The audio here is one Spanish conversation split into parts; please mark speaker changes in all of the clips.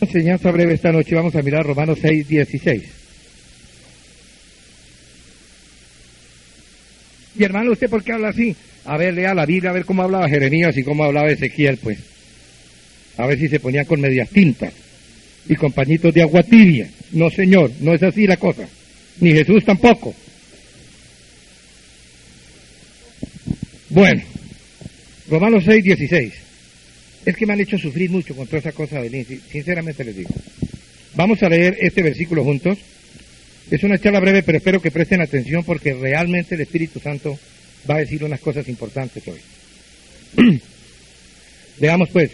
Speaker 1: Enseñanza breve esta noche vamos a mirar Romanos 6, 16. Y hermano, ¿usted por qué habla así? A ver, lea la Biblia, a ver cómo hablaba Jeremías y cómo hablaba Ezequiel, pues. A ver si se ponía con medias tintas y con pañitos de agua tibia. No, señor, no es así la cosa. Ni Jesús tampoco. Bueno, Romanos 6, 16. Es que me han hecho sufrir mucho con toda esa cosa de sinceramente les digo. Vamos a leer este versículo juntos. Es una charla breve, pero espero que presten atención porque realmente el Espíritu Santo va a decir unas cosas importantes hoy. Veamos pues.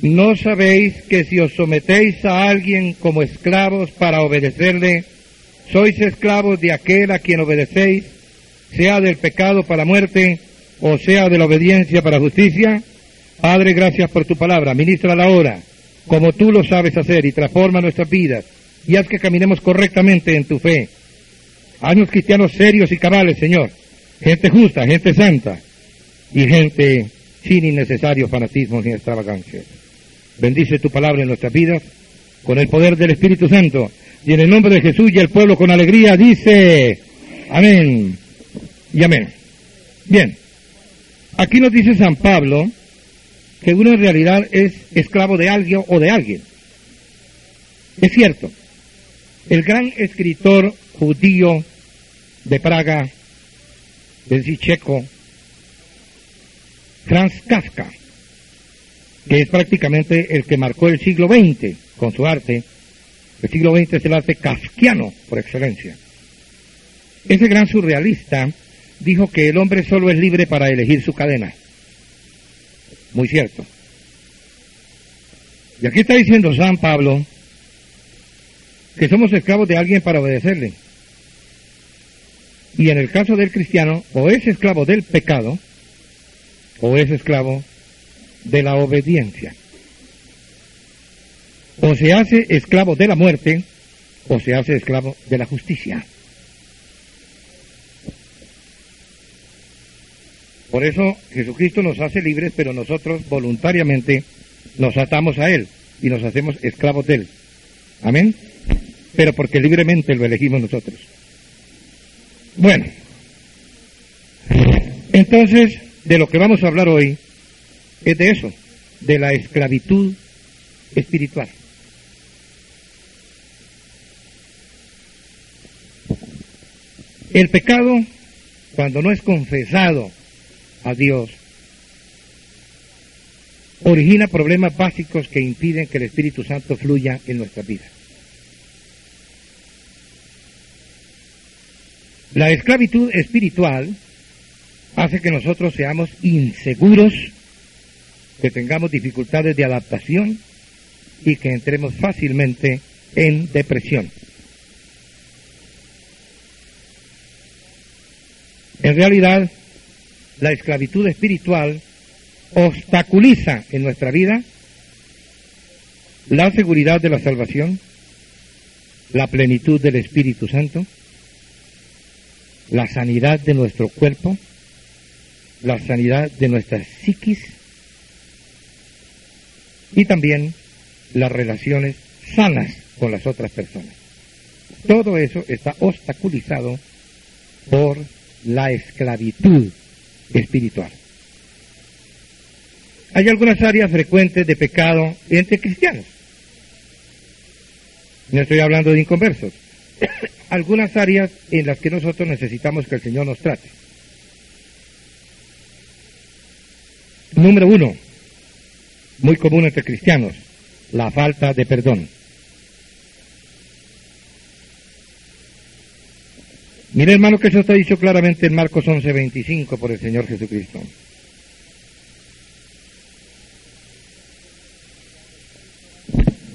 Speaker 1: ¿No sabéis que si os sometéis a alguien como esclavos para obedecerle, sois esclavos de aquel a quien obedecéis, sea del pecado para muerte o sea de la obediencia para justicia? Padre, gracias por tu palabra. Ministra la hora, como tú lo sabes hacer, y transforma nuestras vidas, y haz que caminemos correctamente en tu fe. Años cristianos serios y cabales, Señor. Gente justa, gente santa, y gente sin innecesarios fanatismos ni extravagancias. Bendice tu palabra en nuestras vidas, con el poder del Espíritu Santo, y en el nombre de Jesús y el pueblo con alegría dice, amén y amén. Bien, aquí nos dice San Pablo, que uno en realidad es esclavo de alguien o de alguien. Es cierto, el gran escritor judío de Praga, de checo, Franz Kafka, que es prácticamente el que marcó el siglo XX con su arte, el siglo XX es el arte kafkiano por excelencia. Ese gran surrealista dijo que el hombre solo es libre para elegir su cadena. Muy cierto. Y aquí está diciendo San Pablo que somos esclavos de alguien para obedecerle. Y en el caso del cristiano, o es esclavo del pecado, o es esclavo de la obediencia. O se hace esclavo de la muerte, o se hace esclavo de la justicia. Por eso Jesucristo nos hace libres, pero nosotros voluntariamente nos atamos a Él y nos hacemos esclavos de Él. Amén. Pero porque libremente lo elegimos nosotros. Bueno, entonces de lo que vamos a hablar hoy es de eso, de la esclavitud espiritual. El pecado, cuando no es confesado a Dios, origina problemas básicos que impiden que el Espíritu Santo fluya en nuestra vida. La esclavitud espiritual hace que nosotros seamos inseguros, que tengamos dificultades de adaptación y que entremos fácilmente en depresión. En realidad, la esclavitud espiritual obstaculiza en nuestra vida la seguridad de la salvación, la plenitud del Espíritu Santo, la sanidad de nuestro cuerpo, la sanidad de nuestra psiquis y también las relaciones sanas con las otras personas. Todo eso está obstaculizado por la esclavitud espiritual. Hay algunas áreas frecuentes de pecado entre cristianos. No estoy hablando de inconversos. algunas áreas en las que nosotros necesitamos que el Señor nos trate. Número uno, muy común entre cristianos, la falta de perdón. Mire hermano que eso está dicho claramente en Marcos 11:25 por el Señor Jesucristo.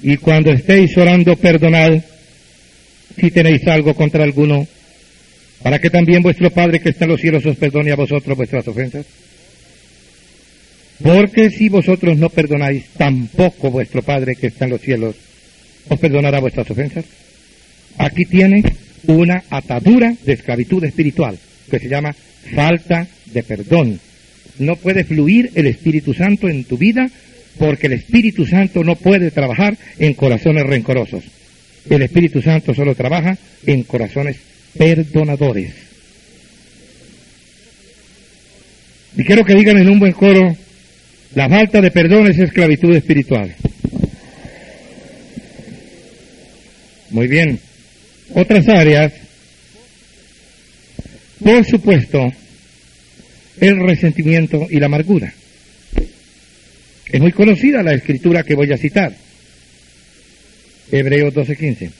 Speaker 1: Y cuando estéis orando, perdonad si tenéis algo contra alguno, para que también vuestro Padre que está en los cielos os perdone a vosotros vuestras ofensas. Porque si vosotros no perdonáis, tampoco vuestro Padre que está en los cielos os perdonará vuestras ofensas. Aquí tiene una atadura de esclavitud espiritual que se llama falta de perdón. No puede fluir el Espíritu Santo en tu vida porque el Espíritu Santo no puede trabajar en corazones rencorosos. El Espíritu Santo solo trabaja en corazones perdonadores. Y quiero que digan en un buen coro, la falta de perdón es esclavitud espiritual. Muy bien. Otras áreas, por supuesto, el resentimiento y la amargura. Es muy conocida la escritura que voy a citar. Hebreos 12:15.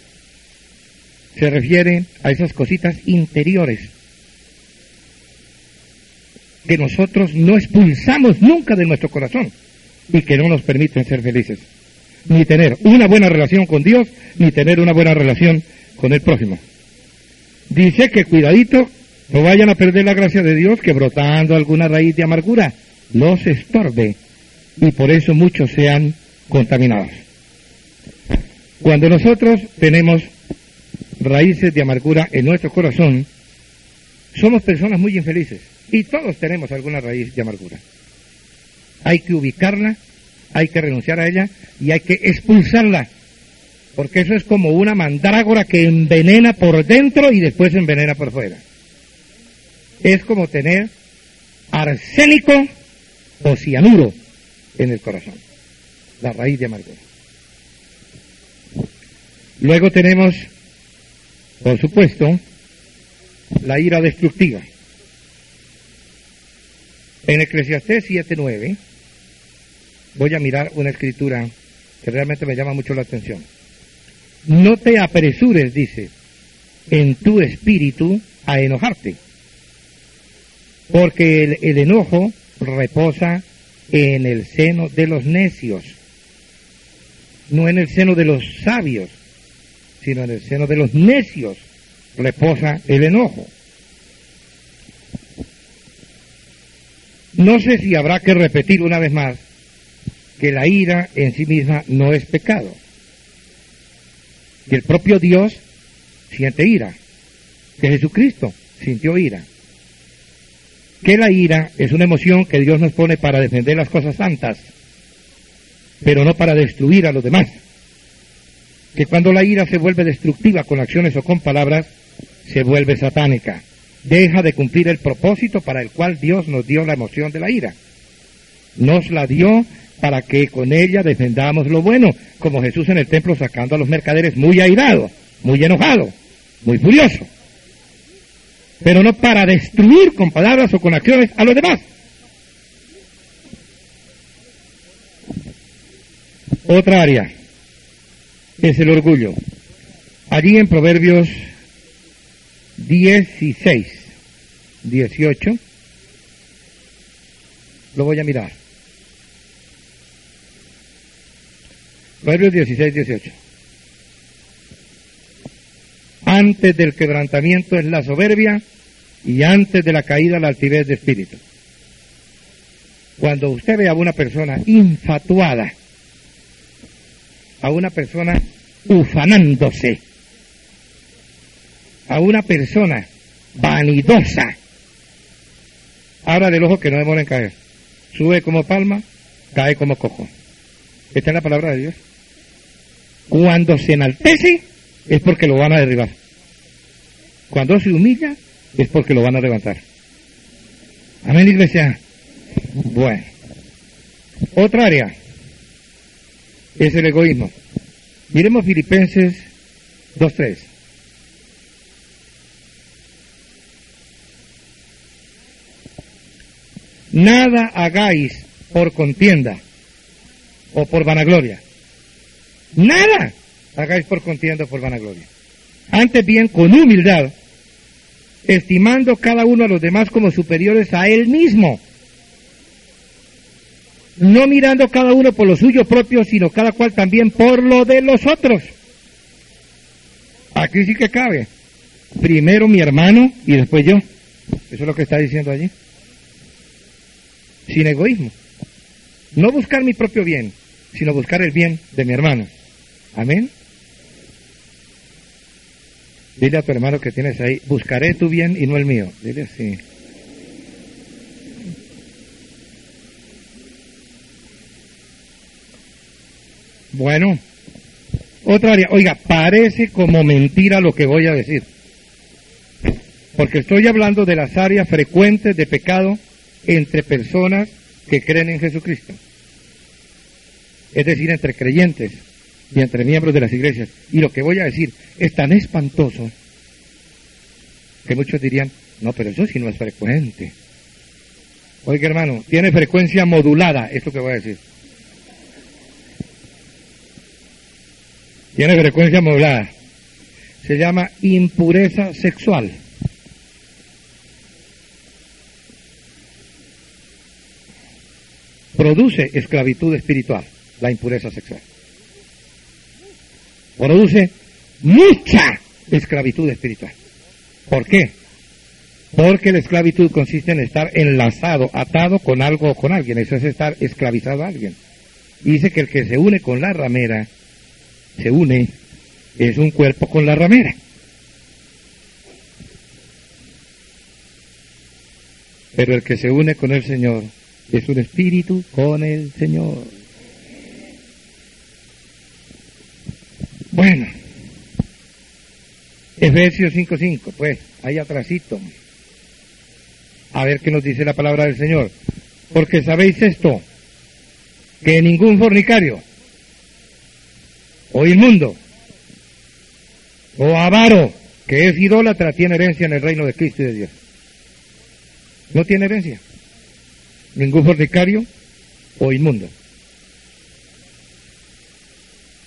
Speaker 1: Se refiere a esas cositas interiores que nosotros no expulsamos nunca de nuestro corazón y que no nos permiten ser felices, ni tener una buena relación con Dios, ni tener una buena relación con el prójimo. Dice que cuidadito, no vayan a perder la gracia de Dios que brotando alguna raíz de amargura los estorbe y por eso muchos sean contaminados. Cuando nosotros tenemos raíces de amargura en nuestro corazón, somos personas muy infelices y todos tenemos alguna raíz de amargura. Hay que ubicarla, hay que renunciar a ella y hay que expulsarla, porque eso es como una mandrágora que envenena por dentro y después envenena por fuera. Es como tener arsénico o cianuro en el corazón, la raíz de amargura. Luego tenemos, por supuesto, la ira destructiva. En Eclesiastés 7.9 voy a mirar una escritura que realmente me llama mucho la atención. No te apresures, dice, en tu espíritu a enojarte, porque el, el enojo reposa en el seno de los necios, no en el seno de los sabios, sino en el seno de los necios reposa el enojo. No sé si habrá que repetir una vez más que la ira en sí misma no es pecado. Que el propio Dios siente ira. Que Jesucristo sintió ira. Que la ira es una emoción que Dios nos pone para defender las cosas santas, pero no para destruir a los demás. Que cuando la ira se vuelve destructiva con acciones o con palabras, se vuelve satánica deja de cumplir el propósito para el cual Dios nos dio la emoción de la ira. Nos la dio para que con ella defendamos lo bueno, como Jesús en el templo sacando a los mercaderes muy airado, muy enojado, muy furioso. Pero no para destruir con palabras o con acciones a los demás. Otra área es el orgullo. Allí en Proverbios 16, 18, lo voy a mirar. Proverbios 16, 18. Antes del quebrantamiento es la soberbia y antes de la caída la altivez de espíritu. Cuando usted ve a una persona infatuada, a una persona ufanándose, a una persona vanidosa, ahora del ojo que no demora en caer. Sube como palma, cae como cojo. Esta es la palabra de Dios. Cuando se enaltece es porque lo van a derribar. Cuando se humilla es porque lo van a levantar. Amén, iglesia. Bueno. Otra área es el egoísmo. Miremos Filipenses 2.3. Nada hagáis por contienda o por vanagloria. Nada hagáis por contienda o por vanagloria. Antes bien, con humildad, estimando cada uno a los demás como superiores a él mismo. no mirando cada uno por lo suyo propio, sino cada cual también por lo de los otros. Aquí sí que cabe. Primero mi hermano y después yo. Eso es lo que está diciendo allí. Sin egoísmo. No buscar mi propio bien, sino buscar el bien de mi hermano. Amén. Dile a tu hermano que tienes ahí, buscaré tu bien y no el mío. Dile así. Bueno, otra área. Oiga, parece como mentira lo que voy a decir. Porque estoy hablando de las áreas frecuentes de pecado entre personas que creen en Jesucristo. Es decir, entre creyentes y entre miembros de las iglesias. Y lo que voy a decir es tan espantoso que muchos dirían, no, pero eso sí no es frecuente. Oiga, hermano, tiene frecuencia modulada, esto que voy a decir. Tiene frecuencia modulada. Se llama impureza sexual. Produce esclavitud espiritual, la impureza sexual. Produce mucha esclavitud espiritual. ¿Por qué? Porque la esclavitud consiste en estar enlazado, atado con algo o con alguien. Eso es estar esclavizado a alguien. Dice que el que se une con la ramera, se une, es un cuerpo con la ramera. Pero el que se une con el Señor es un espíritu con el Señor. Bueno, Efesios 5.5, pues, ahí atrásito. A ver qué nos dice la palabra del Señor. Porque sabéis esto, que ningún fornicario, o inmundo, o avaro, que es idólatra, tiene herencia en el reino de Cristo y de Dios. No tiene herencia. Ningún fornicario o inmundo.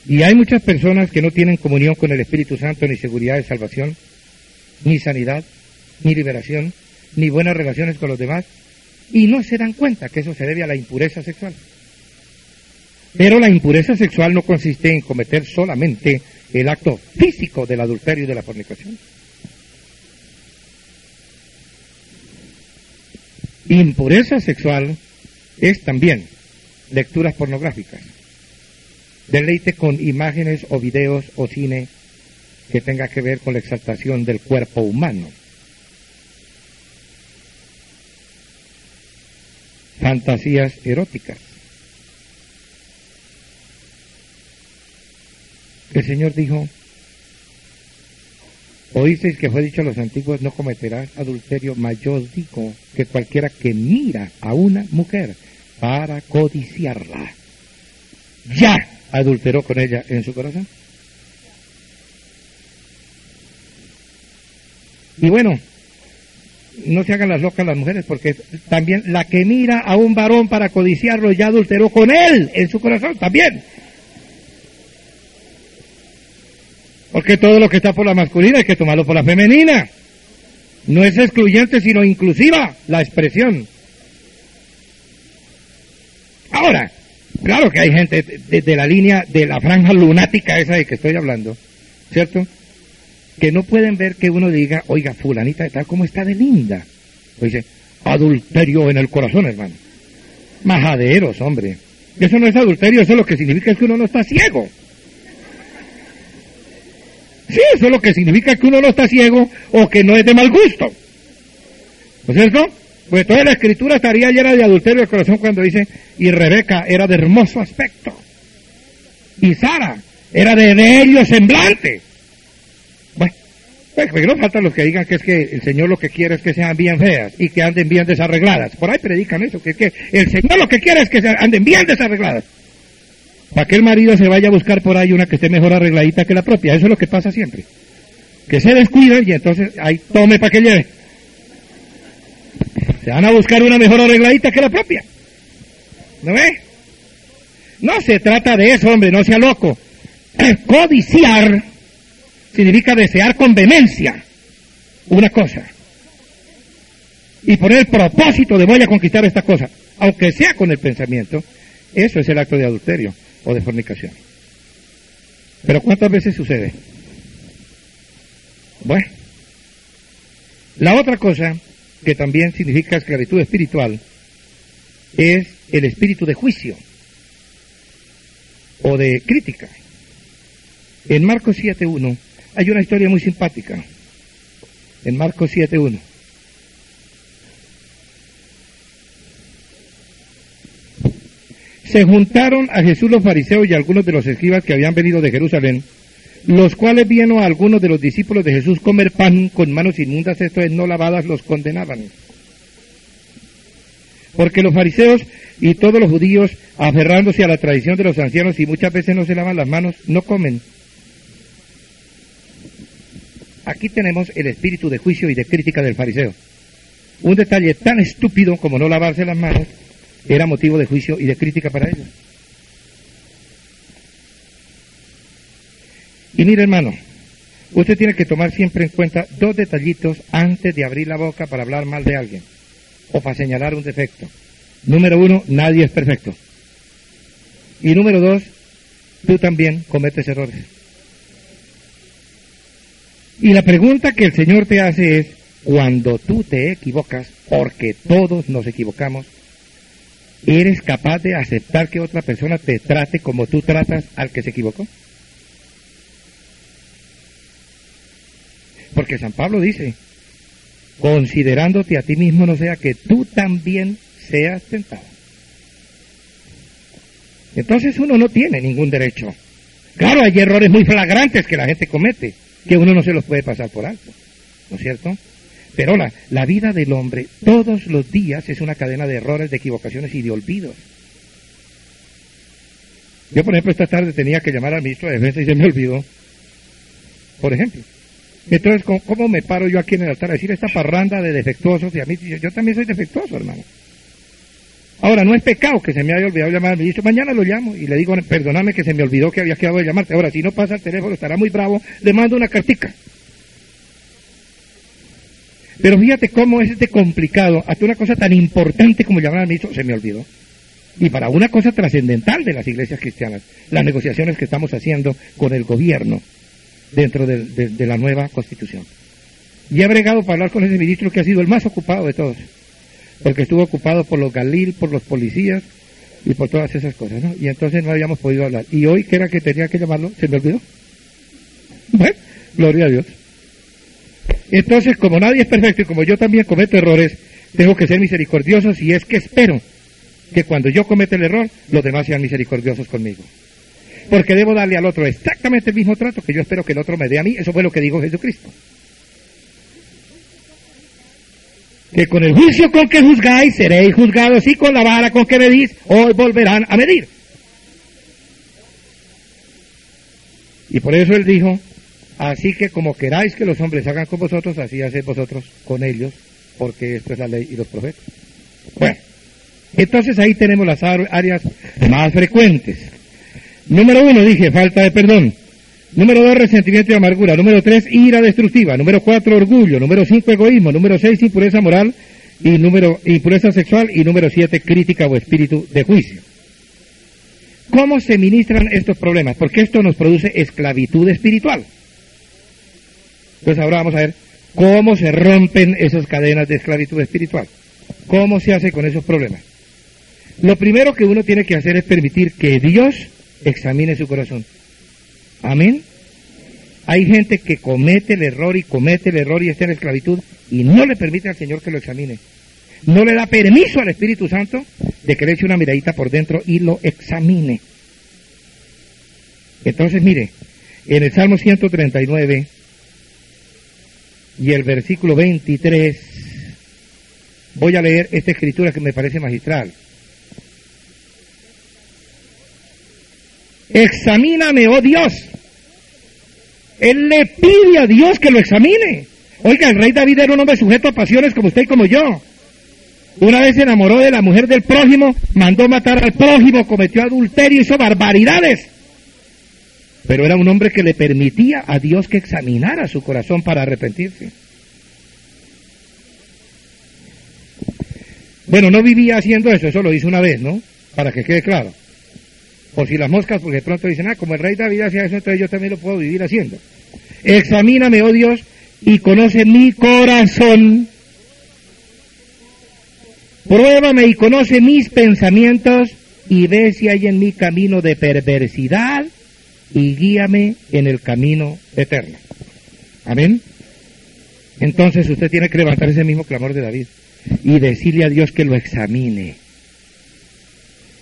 Speaker 1: Y hay muchas personas que no tienen comunión con el Espíritu Santo, ni seguridad de salvación, ni sanidad, ni liberación, ni buenas relaciones con los demás, y no se dan cuenta que eso se debe a la impureza sexual. Pero la impureza sexual no consiste en cometer solamente el acto físico del adulterio y de la fornicación. Impureza sexual es también lecturas pornográficas, deleite con imágenes o videos o cine que tenga que ver con la exaltación del cuerpo humano. Fantasías eróticas. El Señor dijo, oísteis que fue dicho a los antiguos, no cometerás adulterio, mas yo digo que cualquiera que mira a una mujer para codiciarla, ya adulteró con ella en su corazón. Y bueno, no se hagan las locas las mujeres, porque también la que mira a un varón para codiciarlo ya adulteró con él en su corazón también. Porque todo lo que está por la masculina hay que tomarlo por la femenina. No es excluyente, sino inclusiva la expresión. Ahora, Claro que hay gente de, la línea de la franja lunática esa de que estoy hablando, ¿cierto? Que no pueden ver que uno diga, oiga, fulanita de tal como está de linda. O dice, adulterio en el corazón, hermano. Majaderos, hombre. Eso no es adulterio, eso lo que significa es que uno no está ciego. Sí, eso es lo que significa que uno no está ciego o que no es de mal gusto. ¿No es cierto? Pues toda la escritura estaría llena de adulterio del corazón cuando dice, y Rebeca era de hermoso aspecto, y Sara era de bello semblante. Bueno, pues, no faltan los que digan que es que el Señor lo que quiere es que sean bien feas y que anden bien desarregladas. Por ahí predican eso, que es que el Señor lo que quiere es que anden bien desarregladas. Para que el marido se vaya a buscar por ahí una que esté mejor arregladita que la propia. Eso es lo que pasa siempre. Que se descuiden y entonces ahí tome para que lleve. Se van a buscar una mejor arregladita que la propia. ¿No ve? No se trata de eso, hombre, no sea loco. Codiciar significa desear con vehemencia una cosa. Y poner el propósito de voy a conquistar esta cosa. aunque sea con el pensamiento, eso es el acto de adulterio o de fornicación. Pero ¿cuántas veces sucede? Bueno, la otra cosa que también significa esclavitud espiritual es el espíritu de juicio o de crítica. En Marcos 7.1 hay una historia muy simpática. En Marcos 7.1. Se juntaron a Jesús los fariseos y algunos de los escribas que habían venido de Jerusalén, los cuales viendo a algunos de los discípulos de Jesús comer pan con manos inmundas, esto es, no lavadas, los condenaban. Porque los fariseos y todos los judíos, aferrándose a la tradición de los ancianos y muchas veces no se lavan las manos, no comen. Aquí tenemos el espíritu de juicio y de crítica del fariseo. Un detalle tan estúpido como no lavarse las manos era motivo de juicio y de crítica para ellos. Y mire hermano, usted tiene que tomar siempre en cuenta dos detallitos antes de abrir la boca para hablar mal de alguien o para señalar un defecto. Número uno, nadie es perfecto. Y número dos, tú también cometes errores. Y la pregunta que el Señor te hace es, cuando tú te equivocas, porque todos nos equivocamos, ¿eres capaz de aceptar que otra persona te trate como tú tratas al que se equivocó? Porque San Pablo dice, considerándote a ti mismo no sea que tú también seas tentado. Entonces uno no tiene ningún derecho. Claro, hay errores muy flagrantes que la gente comete, que uno no se los puede pasar por alto, ¿no es cierto? Pero la, la vida del hombre todos los días es una cadena de errores, de equivocaciones y de olvidos. Yo, por ejemplo, esta tarde tenía que llamar al ministro de Defensa y se me olvidó. Por ejemplo. Entonces, ¿cómo, me paro yo aquí en el altar a decir esta parranda de defectuosos? Y a mí, yo, yo también soy defectuoso, hermano. Ahora, no es pecado que se me haya olvidado llamar ministro. Mañana lo llamo y le digo, perdóname que se me olvidó que había quedado de llamarte. Ahora, si no pasa el teléfono, estará muy bravo. Le mando una cartica. Pero fíjate cómo es de complicado. Hasta una cosa tan importante como llamar al ministro se me olvidó. Y para una cosa trascendental de las iglesias cristianas, las negociaciones que estamos haciendo con el gobierno dentro de, de la nueva constitución. Y he bregado para hablar con ese ministro que ha sido el más ocupado de todos porque estuvo ocupado por los Galil, por los policías y por todas esas cosas, ¿no? Y entonces no habíamos podido hablar. Y hoy, que era que tenía que llamarlo, se me olvidó. Bueno, gloria a Dios. Entonces, como nadie es perfecto y como yo también cometo errores, tengo que ser misericordioso y es que espero que cuando yo cometa el error, los demás sean misericordiosos conmigo. Porque debo darle al otro exactamente el mismo trato que yo espero que el otro me dé a mí. Eso fue lo que dijo Jesucristo. que con el juicio con que juzgáis seréis juzgados y con la vara con que medís hoy volverán a medir. Y por eso él dijo, así que como queráis que los hombres hagan con vosotros, así haced vosotros con ellos, porque esto es la ley y los profetas. Bueno, entonces ahí tenemos las áreas más frecuentes. Número uno, dije, falta de perdón. Número dos, resentimiento y amargura. Número tres, ira destructiva. Número cuatro, orgullo. Número cinco, egoísmo. Número seis, impureza moral. Y número, impureza sexual. Y número siete, crítica o espíritu de juicio. ¿Cómo se ministran estos problemas? Porque esto nos produce esclavitud espiritual. Entonces ahora vamos a ver cómo se rompen esas cadenas de esclavitud espiritual. ¿Cómo se hace con esos problemas? Lo primero que uno tiene que hacer es permitir que Dios examine su corazón. Amén. Hay gente que comete el error y comete el error y está en esclavitud y no le permite al Señor que lo examine. No le da permiso al Espíritu Santo de que le eche una miradita por dentro y lo examine. Entonces, mire, en el Salmo 139 y el versículo 23, voy a leer esta escritura que me parece magistral. Examíname, oh Dios. Él le pide a Dios que lo examine. Oiga, el rey David era un hombre sujeto a pasiones como usted y como yo. Una vez se enamoró de la mujer del prójimo, mandó matar al prójimo, cometió adulterio, hizo barbaridades. Pero era un hombre que le permitía a Dios que examinara su corazón para arrepentirse. Bueno, no vivía haciendo eso, eso lo hizo una vez, ¿no? Para que quede claro. Por si las moscas, porque de pronto dicen, ah, como el rey David hacía eso, entonces yo también lo puedo vivir haciendo. Examíname, oh Dios, y conoce mi corazón. Pruébame y conoce mis pensamientos y ve si hay en mi camino de perversidad y guíame en el camino eterno. Amén. Entonces usted tiene que levantar ese mismo clamor de David y decirle a Dios que lo examine.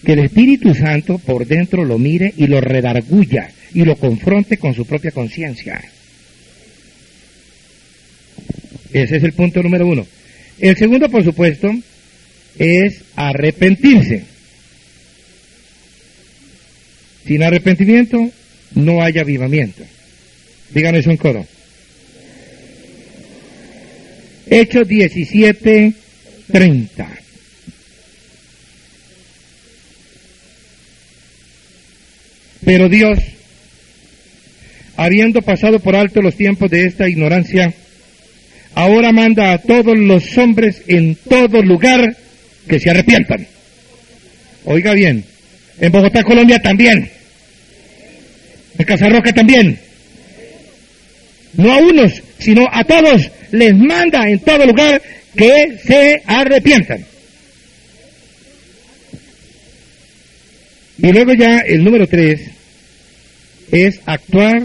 Speaker 1: Que el Espíritu Santo por dentro lo mire y lo redarguya y lo confronte con su propia conciencia. Ese es el punto número uno. El segundo, por supuesto, es arrepentirse. Sin arrepentimiento no hay avivamiento. Díganme eso en coro. Hechos 17, 30. Pero Dios, habiendo pasado por alto los tiempos de esta ignorancia, ahora manda a todos los hombres en todo lugar que se arrepientan. Oiga bien, en Bogotá, Colombia también. En Casarroca también. No a unos, sino a todos les manda en todo lugar que se arrepientan. Y luego ya el número tres es actuar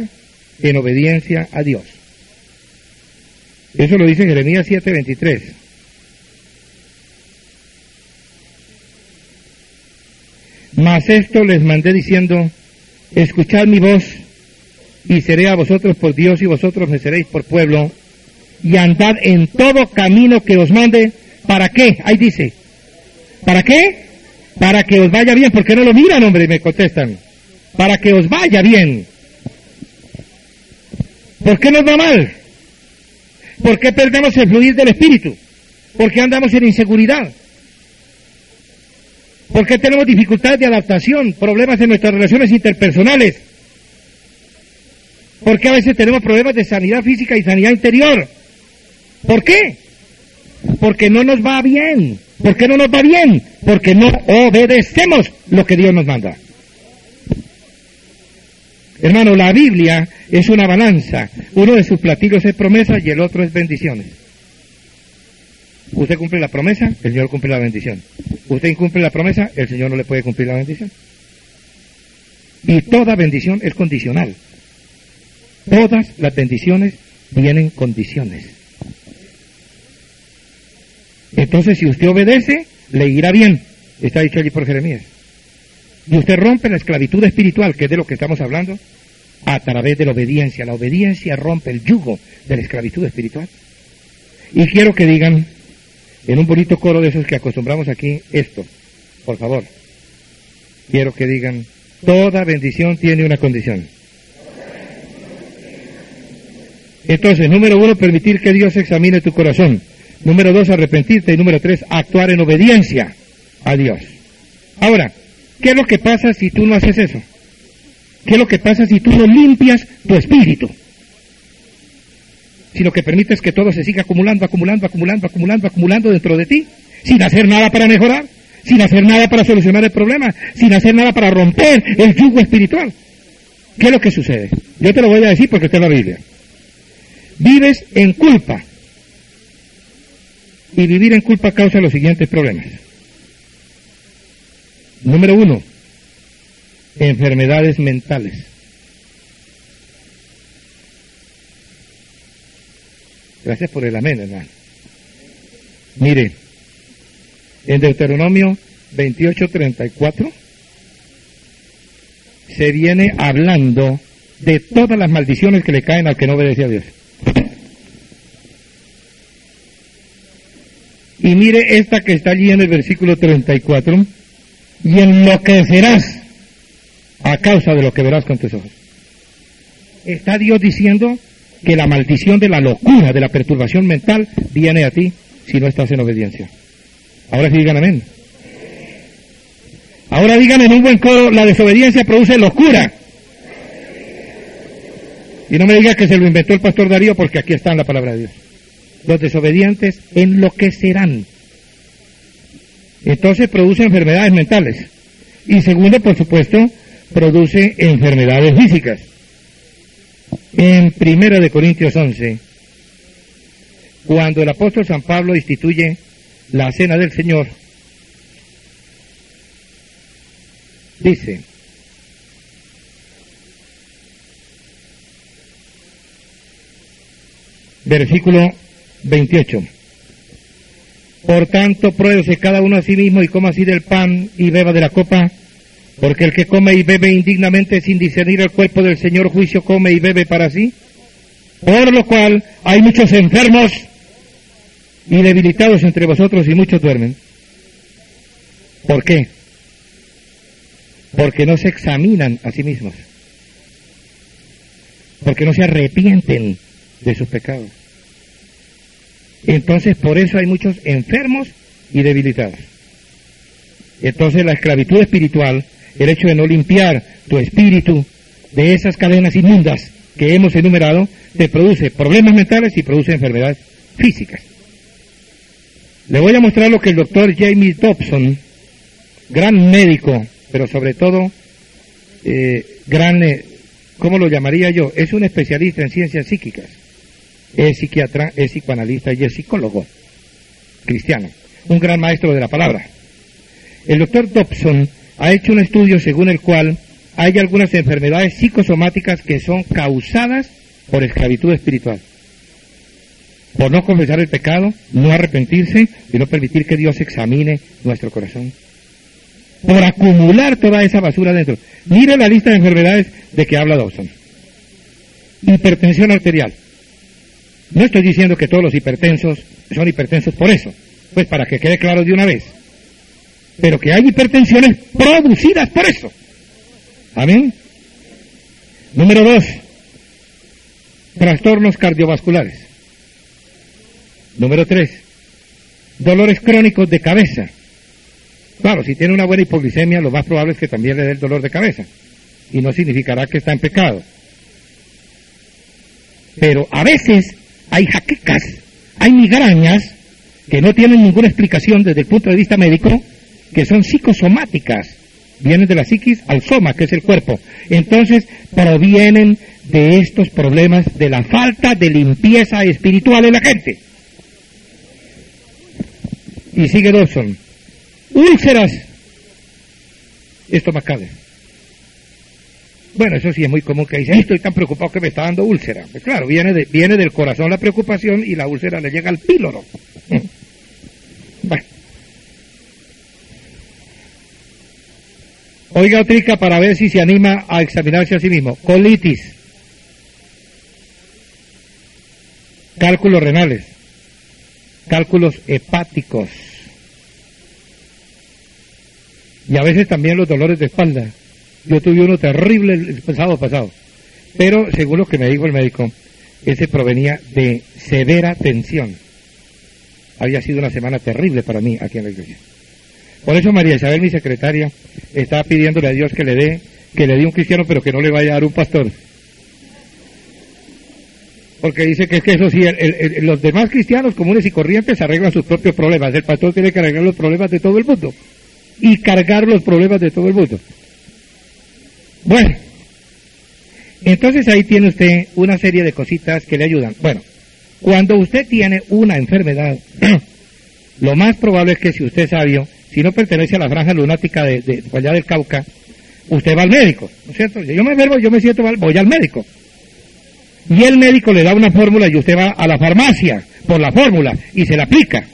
Speaker 1: en obediencia a Dios. Eso lo dice Jeremías 7:23. Mas esto les mandé diciendo, escuchad mi voz y seré a vosotros por Dios y vosotros me seréis por pueblo y andad en todo camino que os mande. ¿Para qué? Ahí dice. ¿Para qué? Para que os vaya bien. ¿Por qué no lo miran, hombre? Me contestan. Para que os vaya bien. ¿Por qué nos va mal? ¿Por qué perdemos el fluir del Espíritu? ¿Por qué andamos en inseguridad? ¿Por qué tenemos dificultades de adaptación, problemas en nuestras relaciones interpersonales? ¿Por qué a veces tenemos problemas de sanidad física y sanidad interior? ¿Por qué? Porque no nos va bien. ¿Por qué no nos va bien? Porque no obedecemos lo que Dios nos manda. Hermano, la Biblia es una balanza. Uno de sus platillos es promesa y el otro es bendiciones. Usted cumple la promesa, el Señor cumple la bendición. Usted incumple la promesa, el Señor no le puede cumplir la bendición. Y toda bendición es condicional. Todas las bendiciones tienen condiciones. Entonces, si usted obedece, le irá bien. Está dicho allí por Jeremías. Y usted rompe la esclavitud espiritual, que es de lo que estamos hablando, a través de la obediencia. La obediencia rompe el yugo de la esclavitud espiritual. Y quiero que digan, en un bonito coro de esos que acostumbramos aquí, esto, por favor. Quiero que digan, toda bendición tiene una condición. Entonces, número uno, permitir que Dios examine tu corazón. Número dos, arrepentirte. Y número tres, actuar en obediencia a Dios. Ahora, ¿qué es lo que pasa si tú no haces eso? ¿Qué es lo que pasa si tú no limpias tu espíritu? Si que permites que todo se siga acumulando, acumulando, acumulando, acumulando, acumulando dentro de ti, sin hacer nada para mejorar, sin hacer nada para solucionar el problema, sin hacer nada para romper el yugo espiritual. ¿Qué es lo que sucede? Yo te lo voy a decir porque está en la Biblia. Vives en culpa, y vivir en culpa causa los siguientes problemas. Número uno, enfermedades mentales. Gracias por el amén, hermano. Mire, en Deuteronomio 28:34 se viene hablando de todas las maldiciones que le caen al que no obedece a Dios. Y mire esta que está allí en el versículo 34. Y enloquecerás a causa de lo que verás con tus ojos. Está Dios diciendo que la maldición de la locura, de la perturbación mental, viene a ti si no estás en obediencia. Ahora sí digan amén. Ahora digan en un buen coro, la desobediencia produce locura. Y no me digas que se lo inventó el pastor Darío porque aquí está en la palabra de Dios los desobedientes enloquecerán. Entonces produce enfermedades mentales. Y segundo, por supuesto, produce enfermedades físicas. En Primera de Corintios 11, cuando el apóstol San Pablo instituye la cena del Señor, dice, versículo 28. Por tanto, pruébese cada uno a sí mismo y coma así del pan y beba de la copa, porque el que come y bebe indignamente sin discernir el cuerpo del Señor juicio come y bebe para sí. Por lo cual hay muchos enfermos y debilitados entre vosotros y muchos duermen. ¿Por qué? Porque no se examinan a sí mismos. Porque no se arrepienten de sus pecados. Entonces por eso hay muchos enfermos y debilitados. Entonces la esclavitud espiritual, el hecho de no limpiar tu espíritu de esas cadenas inmundas que hemos enumerado, te produce problemas mentales y produce enfermedades físicas. Le voy a mostrar lo que el doctor Jamie Dobson, gran médico, pero sobre todo eh, gran, eh, ¿cómo lo llamaría yo? Es un especialista en ciencias psíquicas es psiquiatra, es psicoanalista y es psicólogo cristiano, un gran maestro de la palabra. El doctor Dobson ha hecho un estudio según el cual hay algunas enfermedades psicosomáticas que son causadas por esclavitud espiritual. Por no confesar el pecado, no arrepentirse y no permitir que Dios examine nuestro corazón. Por acumular toda esa basura dentro. Mire la lista de enfermedades de que habla Dobson. Hipertensión arterial, no estoy diciendo que todos los hipertensos son hipertensos por eso, pues para que quede claro de una vez. Pero que hay hipertensiones producidas por eso. Amén. Número dos, trastornos cardiovasculares. Número tres, dolores crónicos de cabeza. Claro, si tiene una buena hipoglicemia, lo más probable es que también le dé el dolor de cabeza. Y no significará que está en pecado. Pero a veces hay jaquecas, hay migrañas que no tienen ninguna explicación desde el punto de vista médico, que son psicosomáticas, vienen de la psiquis al soma, que es el cuerpo. Entonces, provienen de estos problemas de la falta de limpieza espiritual en la gente. Y sigue Dawson. Úlceras estomacales. Bueno, eso sí es muy común que dice, estoy tan preocupado que me está dando úlcera. Pues claro, viene, de, viene del corazón la preocupación y la úlcera le llega al píloro. bueno. Oiga otrica para ver si se anima a examinarse a sí mismo. Colitis. Cálculos renales. Cálculos hepáticos. Y a veces también los dolores de espalda. Yo tuve uno terrible el sábado pasado. Pero según lo que me dijo el médico, ese provenía de severa tensión. Había sido una semana terrible para mí aquí en la iglesia. Por eso María Isabel, mi secretaria, estaba pidiéndole a Dios que le dé, que le dé un cristiano, pero que no le vaya a dar un pastor. Porque dice que es que eso sí, los demás cristianos comunes y corrientes arreglan sus propios problemas. El pastor tiene que arreglar los problemas de todo el mundo. Y cargar los problemas de todo el mundo. Bueno, entonces ahí tiene usted una serie de cositas que le ayudan. Bueno, cuando usted tiene una enfermedad, lo más probable es que si usted es sabio, si no pertenece a la franja lunática de, allá del Cauca, usted va al médico, ¿no es cierto? Yo me enfermo, yo me siento mal, voy al médico. Y el médico le da una fórmula y usted va a la farmacia por la fórmula y se la aplica.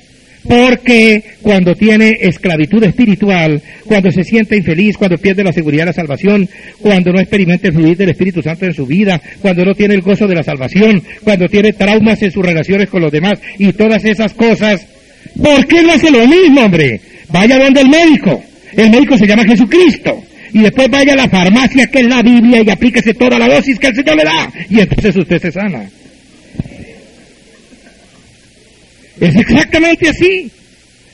Speaker 1: Porque cuando tiene esclavitud espiritual, cuando se siente infeliz, cuando pierde la seguridad de la salvación, cuando no experimenta el fluir del Espíritu Santo en su vida, cuando no tiene el gozo de la salvación, cuando tiene traumas en sus relaciones con los demás y todas esas cosas, ¿por qué no hace lo mismo, hombre? Vaya donde el médico. El médico se llama Jesucristo. Y después vaya a la farmacia que es la Biblia y aplíquese toda la dosis que el Señor le da. Y entonces usted se sana. Es exactamente así.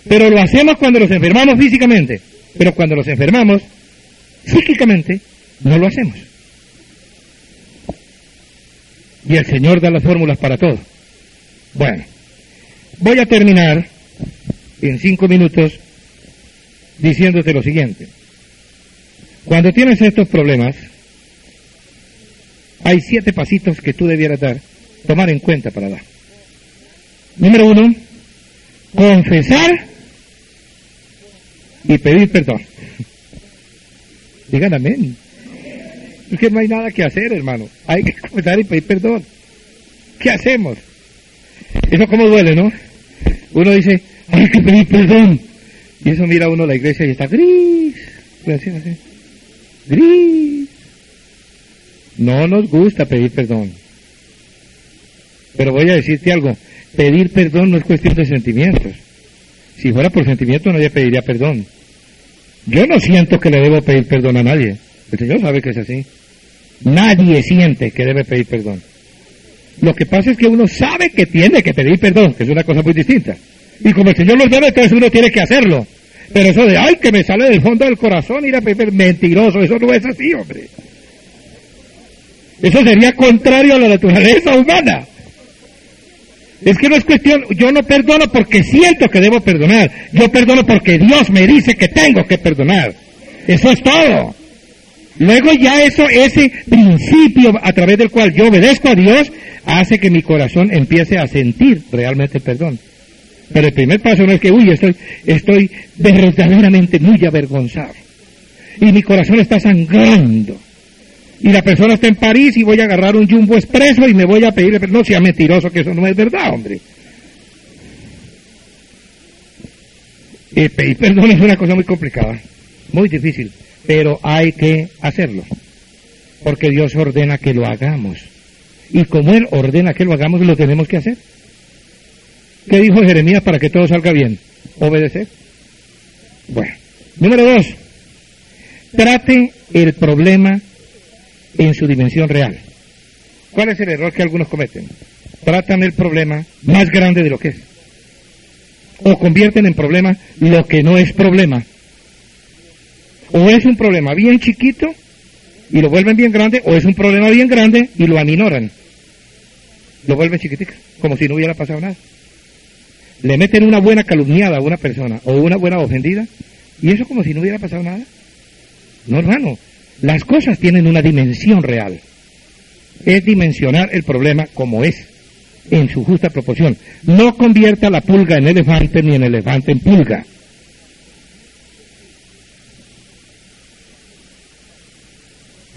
Speaker 1: Pero lo hacemos cuando nos enfermamos físicamente. Pero cuando nos enfermamos psíquicamente, no lo hacemos. Y el Señor da las fórmulas para todo. Bueno, voy a terminar en cinco minutos diciéndote lo siguiente. Cuando tienes estos problemas, hay siete pasitos que tú debieras dar, tomar en cuenta para dar. Número uno, confesar y pedir perdón. Digan amén. Es que no hay nada que hacer, hermano. Hay que confesar y pedir perdón. ¿Qué hacemos? Eso como duele, ¿no? Uno dice, hay que pedir perdón. Y eso mira uno a la iglesia y está gris. Gris. No nos gusta pedir perdón. Pero voy a decirte algo. Pedir perdón no es cuestión de sentimientos. Si fuera por sentimientos nadie pediría perdón. Yo no siento que le debo pedir perdón a nadie. El Señor sabe que es así. Nadie siente que debe pedir perdón. Lo que pasa es que uno sabe que tiene que pedir perdón, que es una cosa muy distinta. Y como el Señor lo sabe, entonces uno tiene que hacerlo. Pero eso de, ay, que me sale del fondo del corazón ir a pedir, mentiroso, eso no es así, hombre. Eso sería contrario a la naturaleza humana. Es que no es cuestión, yo no perdono porque siento que debo perdonar. Yo perdono porque Dios me dice que tengo que perdonar. Eso es todo. Luego ya eso, ese principio a través del cual yo obedezco a Dios, hace que mi corazón empiece a sentir realmente perdón. Pero el primer paso no es que, uy, estoy, estoy verdaderamente muy avergonzado. Y mi corazón está sangrando. Y la persona está en París y voy a agarrar un jumbo expreso y me voy a pedirle. No sea mentiroso, que eso no es verdad, hombre. Eh, pedir perdón es una cosa muy complicada, muy difícil, pero hay que hacerlo. Porque Dios ordena que lo hagamos. Y como Él ordena que lo hagamos, lo tenemos que hacer. ¿Qué dijo Jeremías para que todo salga bien? Obedecer. Bueno, número dos, trate el problema en su dimensión real. ¿Cuál es el error que algunos cometen? Tratan el problema más grande de lo que es. O convierten en problema lo que no es problema. O es un problema bien chiquito y lo vuelven bien grande, o es un problema bien grande y lo aminoran. Lo vuelven chiquitico, como si no hubiera pasado nada le meten una buena calumniada a una persona o una buena ofendida y eso como si no hubiera pasado nada. No, hermano, las cosas tienen una dimensión real. Es dimensionar el problema como es, en su justa proporción. No convierta la pulga en elefante ni el elefante en pulga.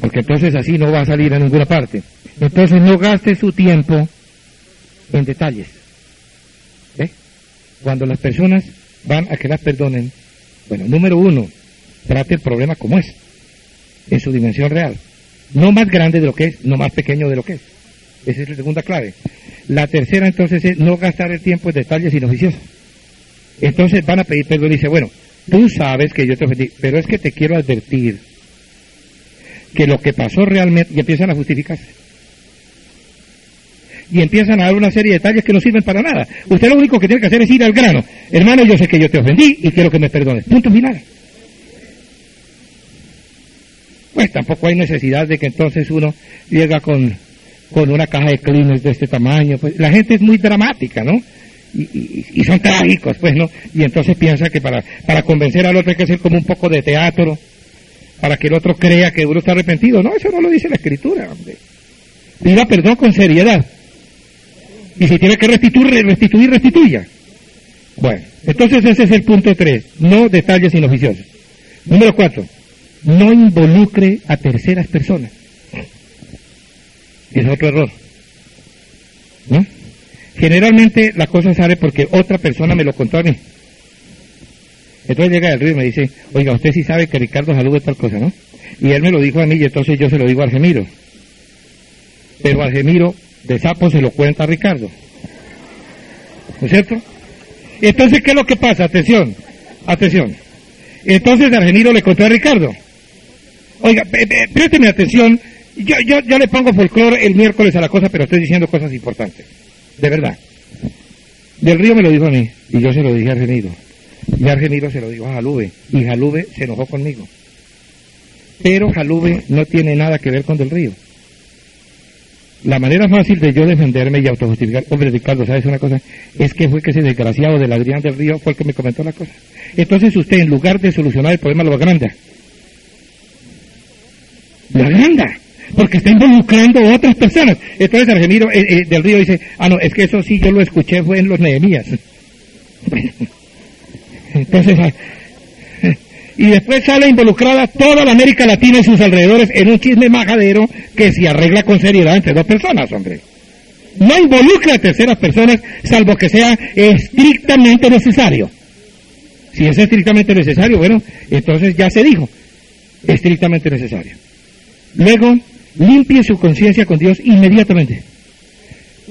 Speaker 1: Porque entonces así no va a salir a ninguna parte. Entonces no gaste su tiempo en detalles cuando las personas van a que las perdonen, bueno, número uno, trate el problema como es, en su dimensión real. No más grande de lo que es, no más pequeño de lo que es. Esa es la segunda clave. La tercera entonces es no gastar el tiempo en detalles inoficiosos. Entonces van a pedir perdón y dice, bueno, tú sabes que yo te ofendí, pero es que te quiero advertir que lo que pasó realmente, y empiezan a justificarse y empiezan a dar una serie de detalles que no sirven para nada. Usted lo único que tiene que hacer es ir al grano. Hermano, yo sé que yo te ofendí y quiero que me perdones. Punto final. Pues tampoco hay necesidad de que entonces uno llega con, con una caja de clines de este tamaño. Pues la gente es muy dramática, ¿no? Y, son trágicos, pues, ¿no? Y entonces piensa que para, para convencer al otro hay que hacer como un poco de teatro, para que el otro crea que uno está arrepentido. No, eso no lo dice la escritura, hombre. Pida perdón con seriedad. Y si tiene que restituir, restituir, restituya. Bueno, entonces ese es el punto tres, no detalles inoficiosos. Número cuatro, no involucre a terceras personas. Es otro error. ¿No? Generalmente la cosa sale porque otra persona me lo contó a mí. Entonces llega el río y me dice, oiga, usted sí sabe que Ricardo saluda tal cosa, ¿no? Y él me lo dijo a mí y entonces yo se lo digo a Argemiro. Pero Argemiro de sapo se lo cuenta Ricardo. ¿No es cierto? Entonces, ¿qué es lo que pasa? Atención, atención. Entonces Argeniro le contó a Ricardo. Oiga, présteme atención. Yo, yo, yo le pongo folclore el miércoles a la cosa, pero estoy diciendo cosas importantes. De verdad. Del río me lo dijo a mí, y yo se lo dije a Argeniro. Y Argeniro se lo dijo a Jalube, y Jalube se enojó conmigo. Pero Jalube no tiene nada que ver con Del Río. La manera fácil de yo defenderme y autojustificar, hombre Ricardo, ¿sabes una cosa? Es que fue que ese desgraciado del Adrián del Río fue el que me comentó la cosa. Entonces usted, en lugar de solucionar el problema, lo agranda. Lo agranda. Porque está involucrando a otras personas. Entonces Argemiro eh, eh, del Río dice, ah, no, es que eso sí yo lo escuché, fue en los Nehemías. Entonces, ah, y después sale involucrada toda la América Latina y sus alrededores en un chisme majadero que se arregla con seriedad entre dos personas, hombre. No involucra a terceras personas salvo que sea estrictamente necesario. Si es estrictamente necesario, bueno, entonces ya se dijo, estrictamente necesario. Luego, limpie su conciencia con Dios inmediatamente.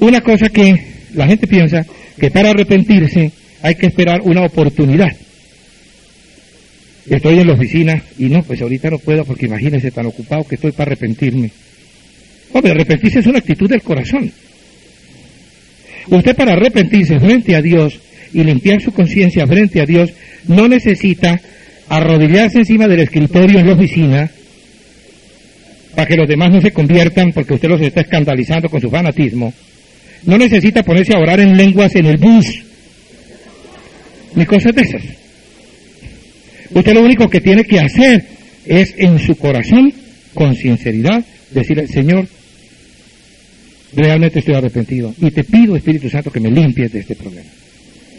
Speaker 1: Una cosa que la gente piensa que para arrepentirse hay que esperar una oportunidad estoy en la oficina y no, pues ahorita no puedo porque imagínese tan ocupado que estoy para arrepentirme. Hombre, arrepentirse es una actitud del corazón. Usted para arrepentirse frente a Dios y limpiar su conciencia frente a Dios no necesita arrodillarse encima del escritorio en la oficina para que los demás no se conviertan porque usted los está escandalizando con su fanatismo. No necesita ponerse a orar en lenguas en el bus, ni cosas de esas. Usted lo único que tiene que hacer es en su corazón, con sinceridad, decirle, Señor, realmente estoy arrepentido y te pido, Espíritu Santo, que me limpies de este problema.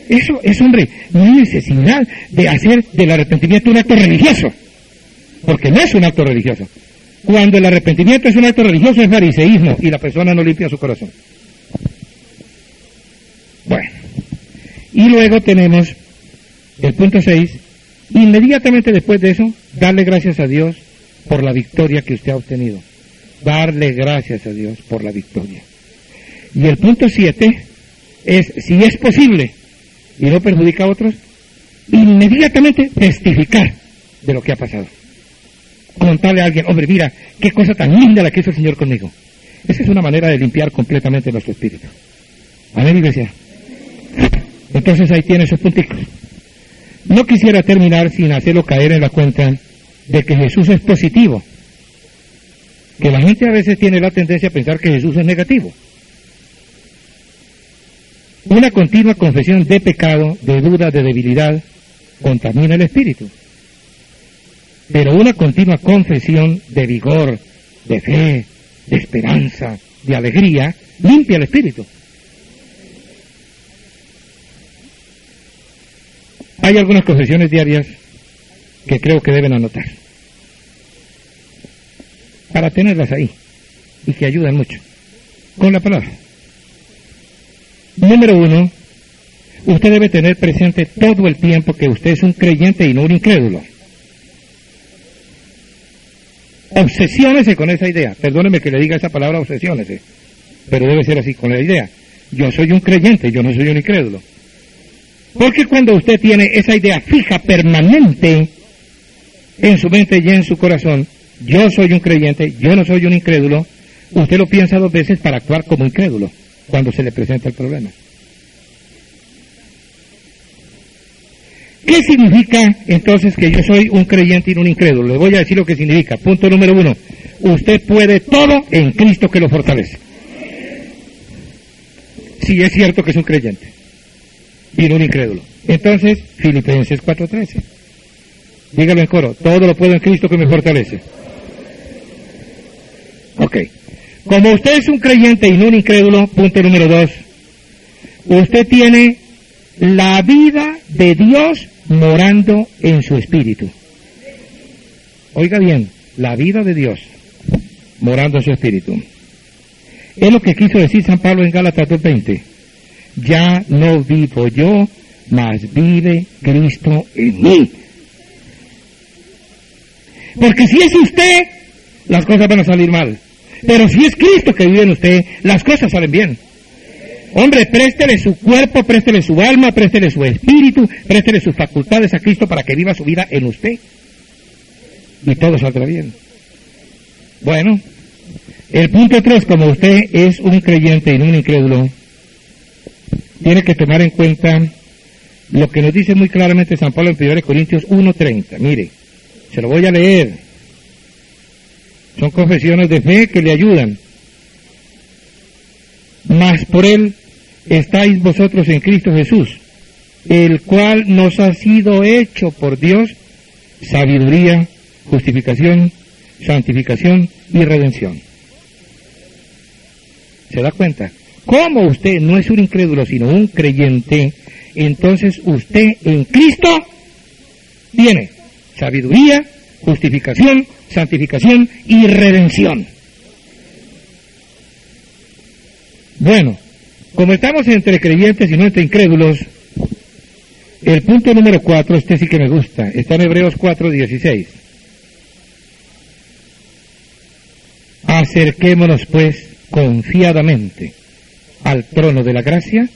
Speaker 1: Eso es, hombre, no hay necesidad de hacer del arrepentimiento un acto religioso, porque no es un acto religioso. Cuando el arrepentimiento es un acto religioso es fariseísmo y la persona no limpia su corazón. Bueno, y luego tenemos el punto 6, Inmediatamente después de eso, darle gracias a Dios por la victoria que usted ha obtenido. Darle gracias a Dios por la victoria. Y el punto siete es, si es posible y no perjudica a otros, inmediatamente testificar de lo que ha pasado. Contarle a alguien, hombre, mira, qué cosa tan linda la que hizo el Señor conmigo. Esa es una manera de limpiar completamente nuestro espíritu. Amén, iglesia. Entonces ahí tiene esos puntitos. No quisiera terminar sin hacerlo caer en la cuenta de que Jesús es positivo, que la gente a veces tiene la tendencia a pensar que Jesús es negativo. Una continua confesión de pecado, de duda, de debilidad, contamina el espíritu. Pero una continua confesión de vigor, de fe, de esperanza, de alegría, limpia el espíritu. Hay algunas confesiones diarias que creo que deben anotar para tenerlas ahí y que ayudan mucho con la palabra. Número uno, usted debe tener presente todo el tiempo que usted es un creyente y no un incrédulo. Obsesiónese con esa idea. Perdóneme que le diga esa palabra obsesiónese, pero debe ser así con la idea. Yo soy un creyente, yo no soy un incrédulo. Porque cuando usted tiene esa idea fija, permanente, en su mente y en su corazón, yo soy un creyente, yo no soy un incrédulo, usted lo piensa dos veces para actuar como incrédulo cuando se le presenta el problema. ¿Qué significa entonces que yo soy un creyente y no un incrédulo? Le voy a decir lo que significa. Punto número uno. Usted puede todo en Cristo que lo fortalece. Si es cierto que es un creyente y un incrédulo. Entonces, Filipenses 4:13. Dígalo en coro, todo lo puedo en Cristo que me fortalece. Ok. Como usted es un creyente y no un incrédulo, punto número dos, usted tiene la vida de Dios morando en su espíritu. Oiga bien, la vida de Dios morando en su espíritu. Es lo que quiso decir San Pablo en Gálatas 2.20 ya no vivo yo, mas vive Cristo en mí. Porque si es usted, las cosas van a salir mal. Pero si es Cristo que vive en usted, las cosas salen bien. Hombre, préstele su cuerpo, préstele su alma, préstele su espíritu, préstele sus facultades a Cristo para que viva su vida en usted. Y todo saldrá bien. Bueno, el punto tres, como usted es un creyente y no un incrédulo, tiene que tomar en cuenta lo que nos dice muy claramente San Pablo en 1 Corintios 1.30. Mire, se lo voy a leer. Son confesiones de fe que le ayudan. mas por él estáis vosotros en Cristo Jesús, el cual nos ha sido hecho por Dios sabiduría, justificación, santificación y redención. ¿Se da cuenta? Como usted no es un incrédulo, sino un creyente, entonces usted en Cristo tiene sabiduría, justificación, santificación y redención. Bueno, como estamos entre creyentes y no entre incrédulos, el punto número cuatro, este sí que me gusta, está en Hebreos 4, 16. Acerquémonos pues confiadamente al trono de la gracia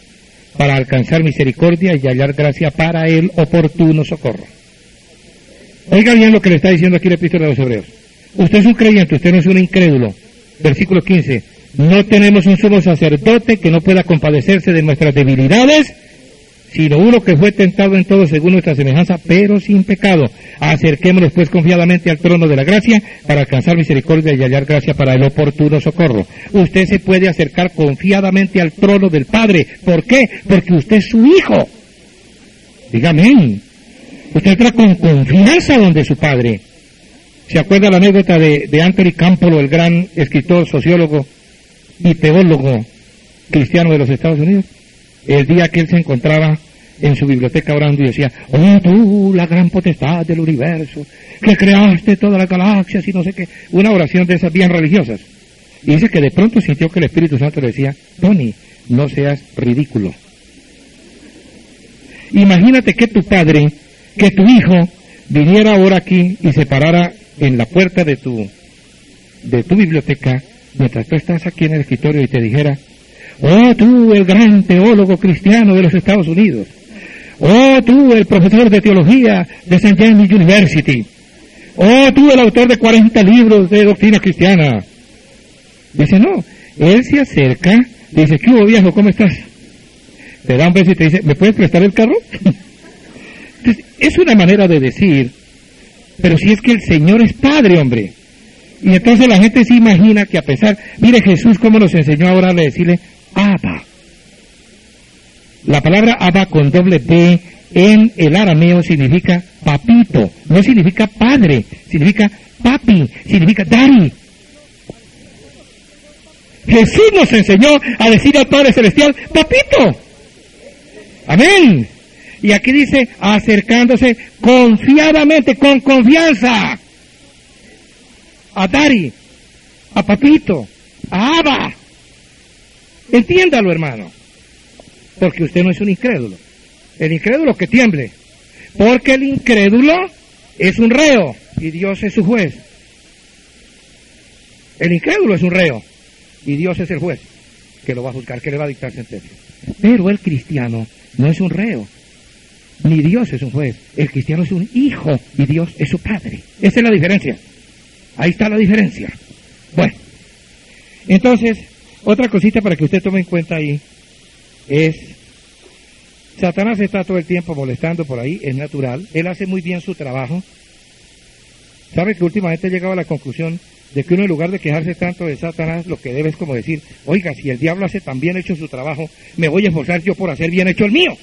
Speaker 1: para alcanzar misericordia y hallar gracia para el oportuno socorro. Oiga bien lo que le está diciendo aquí el epístola de los Hebreos. Usted es un creyente, usted no es un incrédulo. Versículo 15. No tenemos un solo sacerdote que no pueda compadecerse de nuestras debilidades, sino uno que fue tentado en todo según nuestra semejanza, pero sin pecado. Acerquémonos pues confiadamente al trono de la gracia para alcanzar misericordia y hallar gracia para el oportuno socorro. Usted se puede acercar confiadamente al trono del Padre. ¿Por qué? Porque usted es su hijo. Dígame. Usted entra con confianza donde su padre. ¿Se acuerda la anécdota de, de Anthony Campolo, el gran escritor, sociólogo y teólogo cristiano de los Estados Unidos? El día que él se encontraba en su biblioteca orando y decía, oh tú, la gran potestad del universo, que creaste todas las galaxias y no sé qué, una oración de esas bien religiosas. Y dice que de pronto sintió que el Espíritu Santo le decía, Tony, no seas ridículo. Imagínate que tu padre, que tu hijo, viniera ahora aquí y se parara en la puerta de tu, de tu biblioteca, mientras tú estás aquí en el escritorio y te dijera, oh tú, el gran teólogo cristiano de los Estados Unidos, oh tú, el profesor de teología de St. James University, oh tú, el autor de 40 libros de doctrina cristiana. Dice, no, él se acerca, dice, ¿qué hubo viejo? ¿Cómo estás? Te da un beso y te dice, ¿me puedes prestar el carro? Entonces, es una manera de decir, pero si es que el Señor es Padre, hombre. Y entonces la gente se imagina que a pesar, mire Jesús cómo nos enseñó ahora a decirle, Abba. La palabra Abba con doble B en el arameo significa papito, no significa padre, significa papi, significa daddy. Jesús nos enseñó a decir al Padre Celestial, papito. Amén. Y aquí dice, acercándose confiadamente, con confianza, a Dari, a Papito, a Abba. Entiéndalo, hermano. Porque usted no es un incrédulo. El incrédulo que tiemble. Porque el incrédulo es un reo y Dios es su juez. El incrédulo es un reo y Dios es el juez que lo va a juzgar, que le va a dictar sentencia. Pero el cristiano no es un reo, ni Dios es un juez. El cristiano es un hijo y Dios es su padre. Esa es la diferencia. Ahí está la diferencia. Bueno, entonces, otra cosita para que usted tome en cuenta ahí es, Satanás está todo el tiempo molestando por ahí, es natural, él hace muy bien su trabajo. ¿Sabe que últimamente he llegado a la conclusión de que uno en lugar de quejarse tanto de Satanás, lo que debe es como decir, oiga, si el diablo hace tan bien hecho su trabajo, me voy a esforzar yo por hacer bien hecho el mío.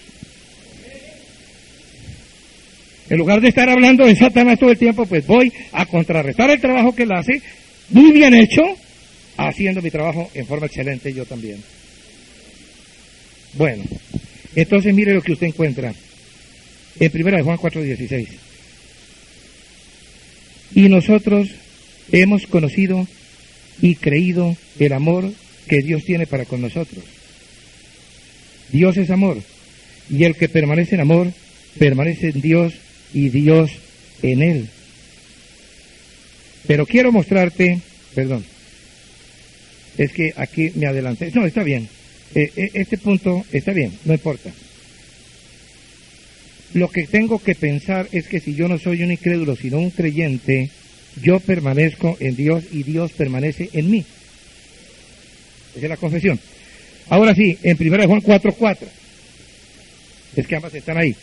Speaker 1: En lugar de estar hablando de Satanás todo el tiempo, pues voy a contrarrestar el trabajo que él hace, muy bien hecho, haciendo mi trabajo en forma excelente yo también. Bueno, entonces mire lo que usted encuentra en primera de Juan 4:16. Y nosotros hemos conocido y creído el amor que Dios tiene para con nosotros. Dios es amor, y el que permanece en amor, permanece en Dios y Dios en él. Pero quiero mostrarte, perdón, es que aquí me adelanté, no, está bien, eh, eh, este punto está bien, no importa. Lo que tengo que pensar es que si yo no soy un incrédulo, sino un creyente, yo permanezco en Dios y Dios permanece en mí. Esa es la confesión. Ahora sí, en 1 Juan 4.4, es que ambas están ahí.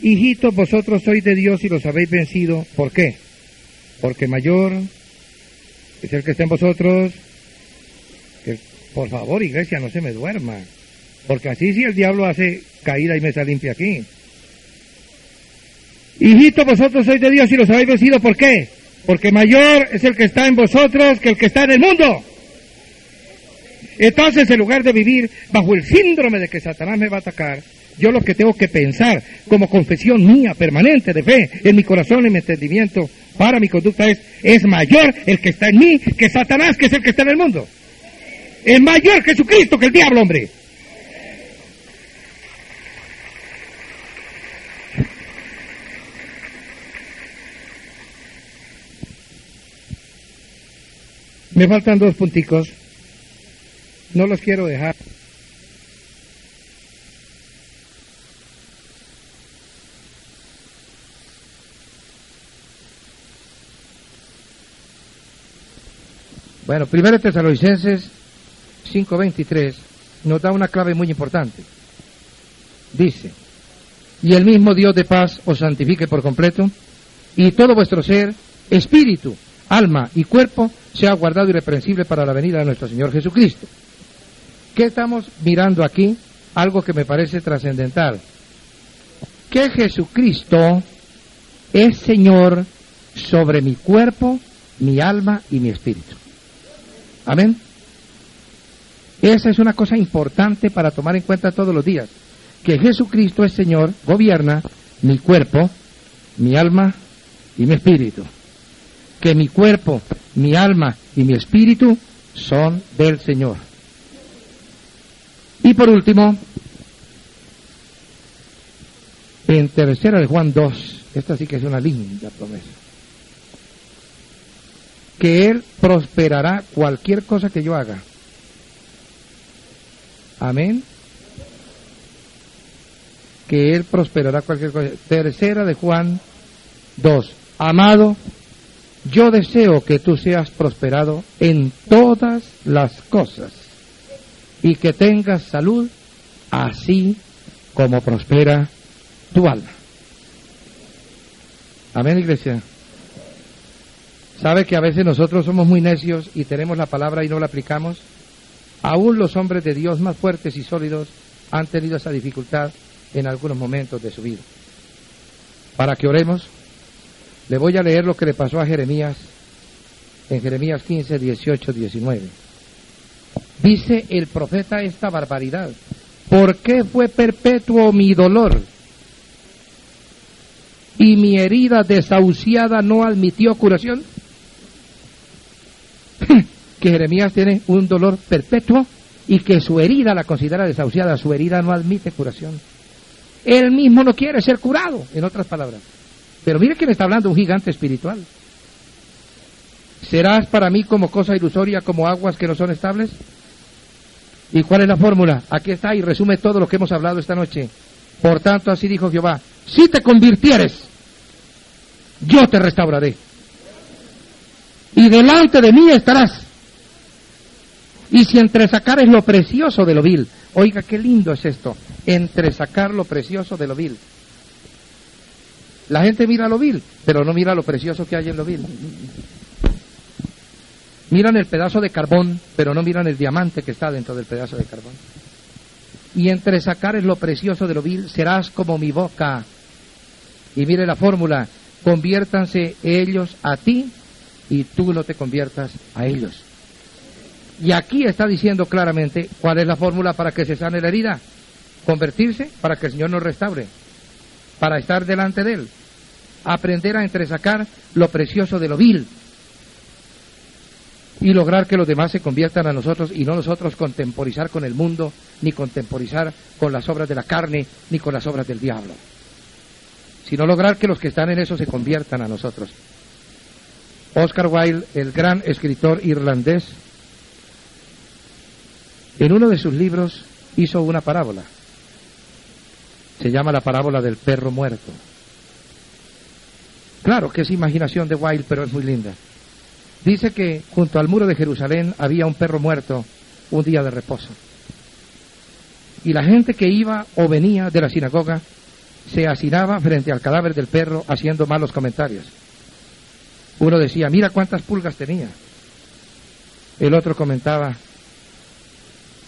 Speaker 1: Hijitos, vosotros sois de Dios y los habéis vencido. ¿Por qué? Porque mayor es el que está en vosotros que, Por favor, iglesia, no se me duerma. Porque así si el diablo hace caída y mesa limpia aquí. Hijitos, vosotros sois de Dios y los habéis vencido. ¿Por qué? Porque mayor es el que está en vosotros que el que está en el mundo. Entonces, en lugar de vivir bajo el síndrome de que Satanás me va a atacar, yo lo que tengo que pensar como confesión mía permanente de fe en mi corazón y mi entendimiento para mi conducta es, es mayor el que está en mí que Satanás, que es el que está en el mundo. Es mayor Jesucristo que el diablo, hombre. Me faltan dos punticos. No los quiero dejar. Bueno, primero Tesalonicenses 5:23 nos da una clave muy importante. Dice, y el mismo Dios de paz os santifique por completo, y todo vuestro ser, espíritu, alma y cuerpo sea guardado irreprensible para la venida de nuestro Señor Jesucristo. ¿Qué estamos mirando aquí? Algo que me parece trascendental. Que Jesucristo es Señor sobre mi cuerpo, mi alma y mi espíritu. Amén. Esa es una cosa importante para tomar en cuenta todos los días. Que Jesucristo es Señor, gobierna mi cuerpo, mi alma y mi espíritu. Que mi cuerpo, mi alma y mi espíritu son del Señor. Y por último, en tercera de Juan 2, esta sí que es una linda promesa que Él prosperará cualquier cosa que yo haga. Amén. Que Él prosperará cualquier cosa. Tercera de Juan 2. Amado, yo deseo que tú seas prosperado en todas las cosas y que tengas salud así como prospera tu alma. Amén, iglesia. ¿Sabe que a veces nosotros somos muy necios y tenemos la palabra y no la aplicamos? Aún los hombres de Dios más fuertes y sólidos han tenido esa dificultad en algunos momentos de su vida. Para que oremos, le voy a leer lo que le pasó a Jeremías en Jeremías 15, 18, 19. Dice el profeta esta barbaridad. ¿Por qué fue perpetuo mi dolor? Y mi herida desahuciada no admitió curación. que Jeremías tiene un dolor perpetuo y que su herida la considera desahuciada, su herida no admite curación. Él mismo no quiere ser curado, en otras palabras. Pero mire que me está hablando un gigante espiritual. ¿Serás para mí como cosa ilusoria, como aguas que no son estables? ¿Y cuál es la fórmula? Aquí está y resume todo lo que hemos hablado esta noche. Por tanto, así dijo Jehová, si te convirtieres, yo te restauraré y delante de mí estarás. Y si entresacares lo precioso de lo vil, oiga qué lindo es esto, entresacar lo precioso de lo vil. La gente mira lo vil, pero no mira lo precioso que hay en lo vil. Miran el pedazo de carbón, pero no miran el diamante que está dentro del pedazo de carbón. Y entre sacar lo precioso de lo vil, serás como mi boca. Y mire la fórmula, conviértanse ellos a ti y tú no te conviertas a ellos. Y aquí está diciendo claramente cuál es la fórmula para que se sane la herida. Convertirse para que el Señor nos restaure, para estar delante de Él. Aprender a entresacar lo precioso de lo vil y lograr que los demás se conviertan a nosotros y no nosotros contemporizar con el mundo, ni contemporizar con las obras de la carne, ni con las obras del diablo, sino lograr que los que están en eso se conviertan a nosotros. Oscar Wilde, el gran escritor irlandés, en uno de sus libros hizo una parábola. Se llama la parábola del perro muerto. Claro que es imaginación de Wilde, pero es muy linda. Dice que junto al muro de Jerusalén había un perro muerto un día de reposo. Y la gente que iba o venía de la sinagoga se hacinaba frente al cadáver del perro haciendo malos comentarios. Uno decía, mira cuántas pulgas tenía. El otro comentaba,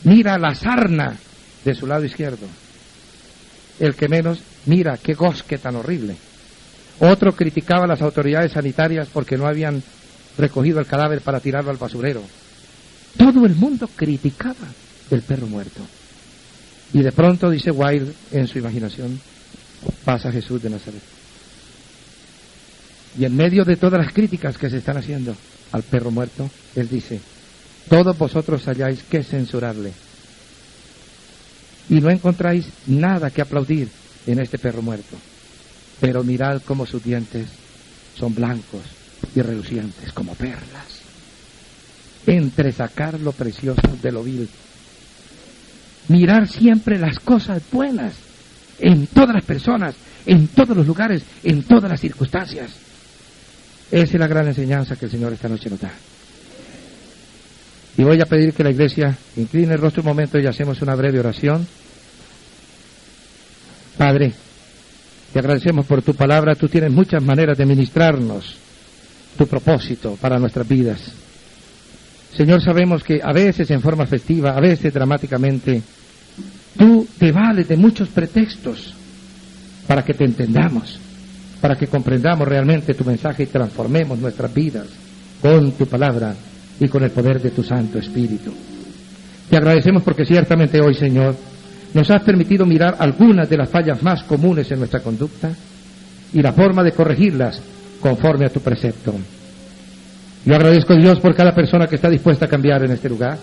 Speaker 1: mira la sarna de su lado izquierdo. El que menos, mira qué gosque tan horrible. Otro criticaba a las autoridades sanitarias porque no habían recogido el cadáver para tirarlo al basurero. Todo el mundo criticaba el perro muerto. Y de pronto, dice Wilde en su imaginación, pasa Jesús de Nazaret. Y en medio de todas las críticas que se están haciendo al perro muerto, él dice, todos vosotros halláis que censurarle. Y no encontráis nada que aplaudir en este perro muerto. Pero mirad cómo sus dientes son blancos y relucientes como perlas. Entre sacar lo precioso de lo vil. Mirar siempre las cosas buenas en todas las personas, en todos los lugares, en todas las circunstancias. Esa es la gran enseñanza que el Señor esta noche nos da. Y voy a pedir que la iglesia incline el rostro un momento y hacemos una breve oración. Padre, te agradecemos por tu palabra. Tú tienes muchas maneras de ministrarnos tu propósito para nuestras vidas. Señor, sabemos que a veces en forma festiva, a veces dramáticamente, tú te vales de muchos pretextos para que te entendamos, para que comprendamos realmente tu mensaje y transformemos nuestras vidas con tu palabra y con el poder de tu Santo Espíritu. Te agradecemos porque ciertamente hoy, Señor, nos has permitido mirar algunas de las fallas más comunes en nuestra conducta y la forma de corregirlas conforme a tu precepto. Yo agradezco a Dios por cada persona que está dispuesta a cambiar en este lugar,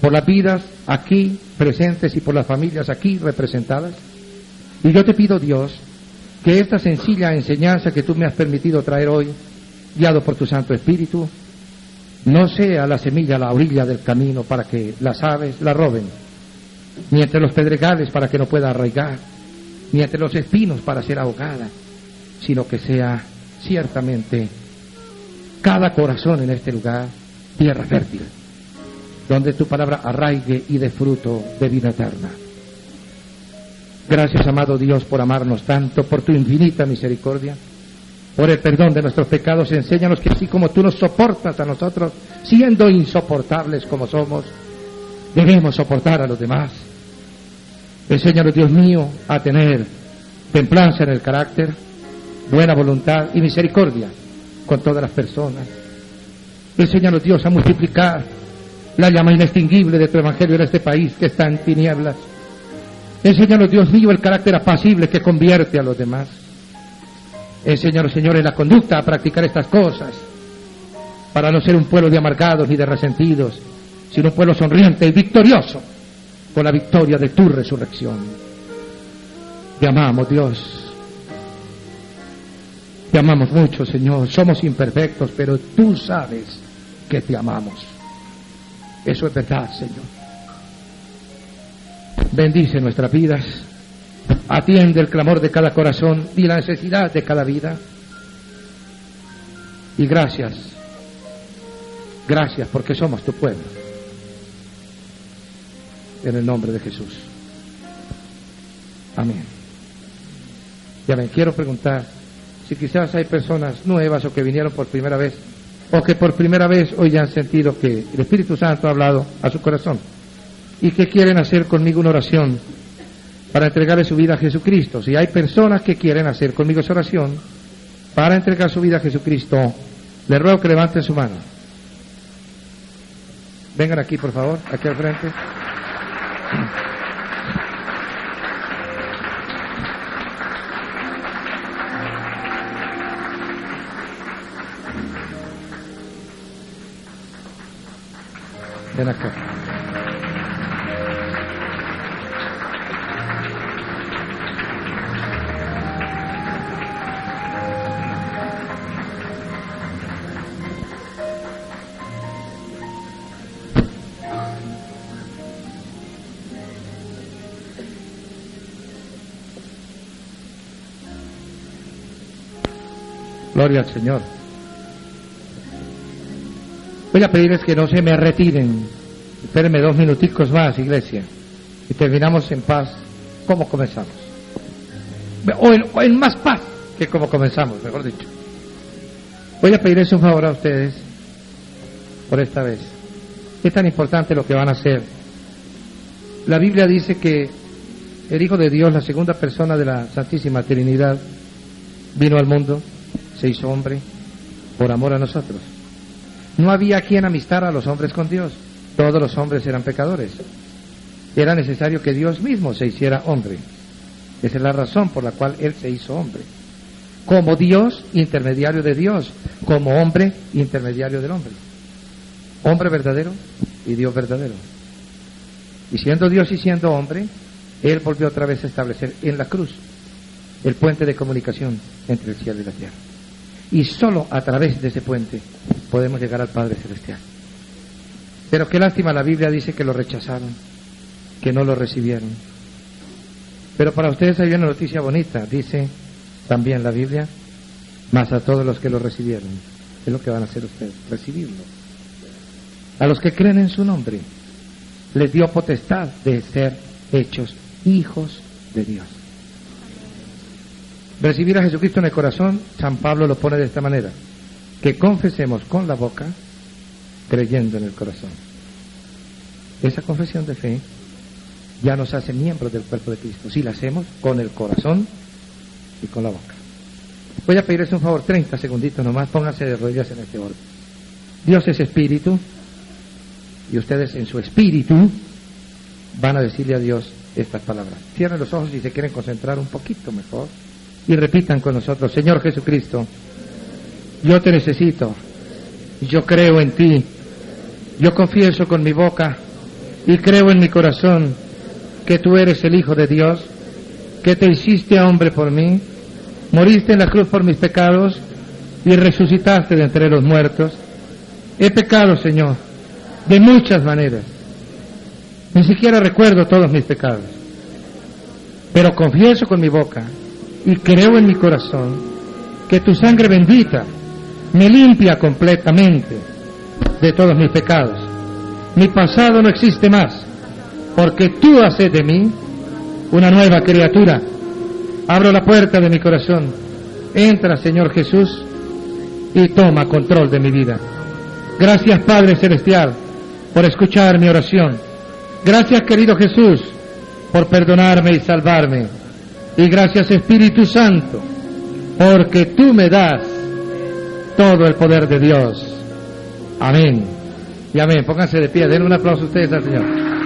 Speaker 1: por las vidas aquí presentes y por las familias aquí representadas. Y yo te pido, Dios, que esta sencilla enseñanza que tú me has permitido traer hoy, guiado por tu Santo Espíritu, no sea la semilla a la orilla del camino para que las aves la roben, ni entre los pedregales para que no pueda arraigar, ni entre los espinos para ser ahogada, sino que sea ciertamente cada corazón en este lugar tierra fértil, donde tu palabra arraigue y dé fruto de vida eterna. Gracias, amado Dios, por amarnos tanto, por tu infinita misericordia por el perdón de nuestros pecados, enséñanos que así como tú nos soportas a nosotros, siendo insoportables como somos, debemos soportar a los demás. Enséñanos, Dios mío, a tener templanza en el carácter, buena voluntad y misericordia con todas las personas. Enséñanos, Dios, a multiplicar la llama inextinguible de tu evangelio en este país que está en tinieblas. Enséñanos, Dios mío, el carácter apacible que convierte a los demás. Enséñanos, Señor, en la conducta a practicar estas cosas, para no ser un pueblo de amargados ni de resentidos, sino un pueblo sonriente y victorioso con la victoria de tu resurrección. Te amamos, Dios. Te amamos mucho, Señor. Somos imperfectos, pero tú sabes que te amamos. Eso es verdad, Señor. Bendice nuestras vidas Atiende el clamor de cada corazón y la necesidad de cada vida. Y gracias, gracias porque somos tu pueblo. En el nombre de Jesús. Amén. Ya me quiero preguntar si quizás hay personas nuevas o que vinieron por primera vez o que por primera vez hoy ya han sentido que el Espíritu Santo ha hablado a su corazón y que quieren hacer conmigo una oración para entregarle su vida a Jesucristo. Si hay personas que quieren hacer conmigo esa oración para entregar su vida a Jesucristo, le ruego que levanten su mano. Vengan aquí, por favor, aquí al frente. Ven acá. Gloria al Señor. Voy a pedirles que no se me retiren. Espérenme dos minuticos más, iglesia. Y terminamos en paz como comenzamos. O en, más paz que como comenzamos, mejor dicho. Voy a pedirles un favor a ustedes por esta vez. Es tan importante lo que van a hacer La Biblia dice que el Hijo de Dios, la segunda persona de la Santísima Trinidad, vino al mundo, se hizo hombre, por amor a nosotros. No había quien amistara a los hombres con Dios. Todos los hombres eran pecadores. Era necesario que Dios mismo se hiciera hombre. Esa es la razón por la cual Él se hizo hombre. Como Dios, intermediario de Dios. Como hombre, intermediario del hombre. Hombre verdadero y Dios verdadero. Y siendo Dios y siendo hombre, Él volvió otra vez a establecer en la cruz el puente de comunicación entre el cielo y la tierra. Y solo a través de ese puente podemos llegar al Padre Celestial. Pero qué lástima, la Biblia dice que lo rechazaron, que no lo recibieron. Pero para ustedes hay una noticia bonita, dice también la Biblia, más a todos los que lo recibieron. Es lo que van a hacer ustedes, recibirlo. A los que creen en su nombre, les dio potestad de ser hechos hijos de Dios. Recibir a Jesucristo en el corazón, San Pablo lo pone de esta manera, que confesemos con la boca, creyendo en el corazón. Esa confesión de fe ya nos hace miembros del cuerpo de Cristo, si la hacemos con el corazón y con la boca. Voy a pedirles un favor, 30 segunditos nomás, pónganse de rodillas en este orden. Dios es espíritu y ustedes en su espíritu van a decirle a Dios estas palabras. Cierren los ojos si se quieren concentrar un poquito mejor y repitan con nosotros, Señor Jesucristo, yo te necesito, yo creo en ti, yo confieso con mi boca y creo en mi corazón que tú eres el Hijo de Dios, que te hiciste hombre por mí, moriste en la cruz por mis pecados y resucitaste de entre los muertos. He pecado, Señor, de muchas maneras. Ni siquiera recuerdo todos mis pecados. Pero confieso con mi boca y creo en mi corazón que tu sangre bendita me limpia completamente de todos mis pecados. Mi pasado no existe más, porque tú haces de mí una nueva criatura. Abro la puerta de mi corazón. Entra, Señor Jesús, y toma control de mi vida. Gracias, Padre Celestial, por escuchar mi oración. Gracias, querido Jesús, por perdonarme y salvarme. Y gracias, Espíritu Santo, porque tú me das todo el poder de Dios. Amén. Y amén. Pónganse de pie. Den un aplauso a ustedes al Señor.